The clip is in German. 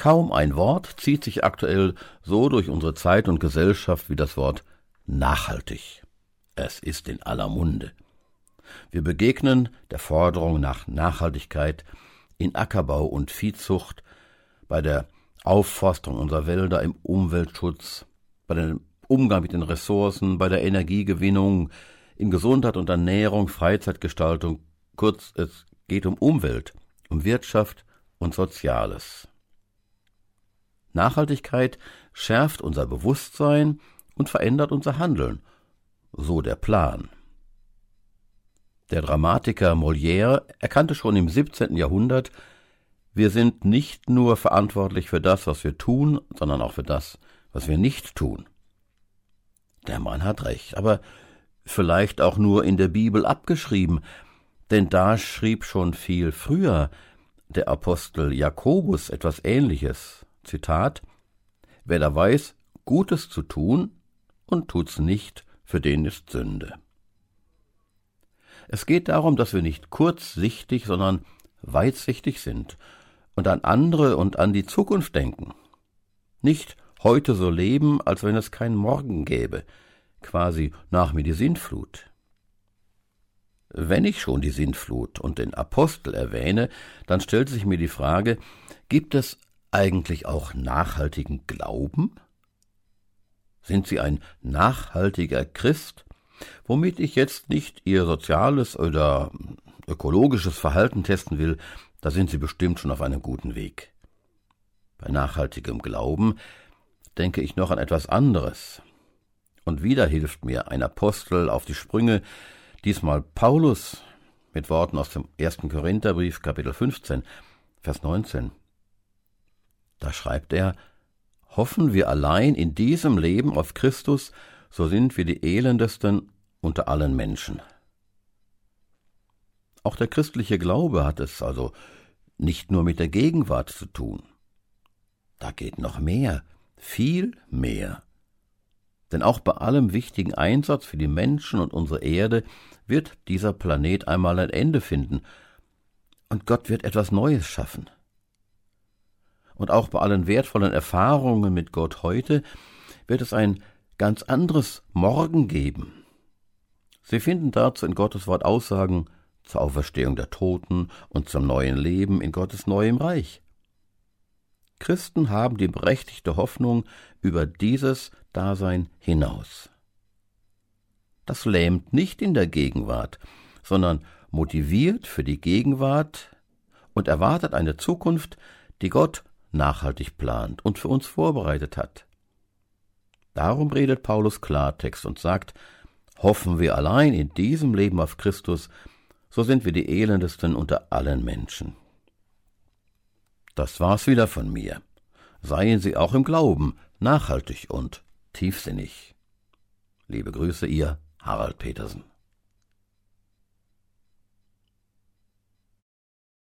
Kaum ein Wort zieht sich aktuell so durch unsere Zeit und Gesellschaft wie das Wort nachhaltig. Es ist in aller Munde. Wir begegnen der Forderung nach Nachhaltigkeit in Ackerbau und Viehzucht, bei der Aufforstung unserer Wälder, im Umweltschutz, bei dem Umgang mit den Ressourcen, bei der Energiegewinnung, in Gesundheit und Ernährung, Freizeitgestaltung, kurz es geht um Umwelt, um Wirtschaft und Soziales. Nachhaltigkeit schärft unser Bewusstsein und verändert unser Handeln, so der Plan. Der Dramatiker Molière erkannte schon im 17. Jahrhundert, wir sind nicht nur verantwortlich für das, was wir tun, sondern auch für das, was wir nicht tun. Der Mann hat recht, aber vielleicht auch nur in der Bibel abgeschrieben, denn da schrieb schon viel früher der Apostel Jakobus etwas Ähnliches. Zitat Wer da weiß, Gutes zu tun und tut's nicht, für den ist Sünde. Es geht darum, dass wir nicht kurzsichtig, sondern weitsichtig sind und an andere und an die Zukunft denken. Nicht heute so leben, als wenn es kein Morgen gäbe, quasi nach mir die Sintflut. Wenn ich schon die Sintflut und den Apostel erwähne, dann stellt sich mir die Frage, gibt es eigentlich auch nachhaltigen Glauben? Sind Sie ein nachhaltiger Christ? Womit ich jetzt nicht Ihr soziales oder ökologisches Verhalten testen will, da sind Sie bestimmt schon auf einem guten Weg. Bei nachhaltigem Glauben denke ich noch an etwas anderes. Und wieder hilft mir ein Apostel auf die Sprünge, diesmal Paulus, mit Worten aus dem ersten Korintherbrief, Kapitel 15, Vers 19. Da schreibt er, Hoffen wir allein in diesem Leben auf Christus, so sind wir die elendesten unter allen Menschen. Auch der christliche Glaube hat es also nicht nur mit der Gegenwart zu tun. Da geht noch mehr, viel mehr. Denn auch bei allem wichtigen Einsatz für die Menschen und unsere Erde wird dieser Planet einmal ein Ende finden, und Gott wird etwas Neues schaffen und auch bei allen wertvollen Erfahrungen mit Gott heute wird es ein ganz anderes Morgen geben. Sie finden dazu in Gottes Wort Aussagen zur Auferstehung der Toten und zum neuen Leben in Gottes neuem Reich. Christen haben die berechtigte Hoffnung über dieses Dasein hinaus. Das lähmt nicht in der Gegenwart, sondern motiviert für die Gegenwart und erwartet eine Zukunft, die Gott nachhaltig plant und für uns vorbereitet hat. Darum redet Paulus Klartext und sagt, hoffen wir allein in diesem Leben auf Christus, so sind wir die elendesten unter allen Menschen. Das war's wieder von mir. Seien Sie auch im Glauben nachhaltig und tiefsinnig. Liebe Grüße, Ihr Harald Petersen.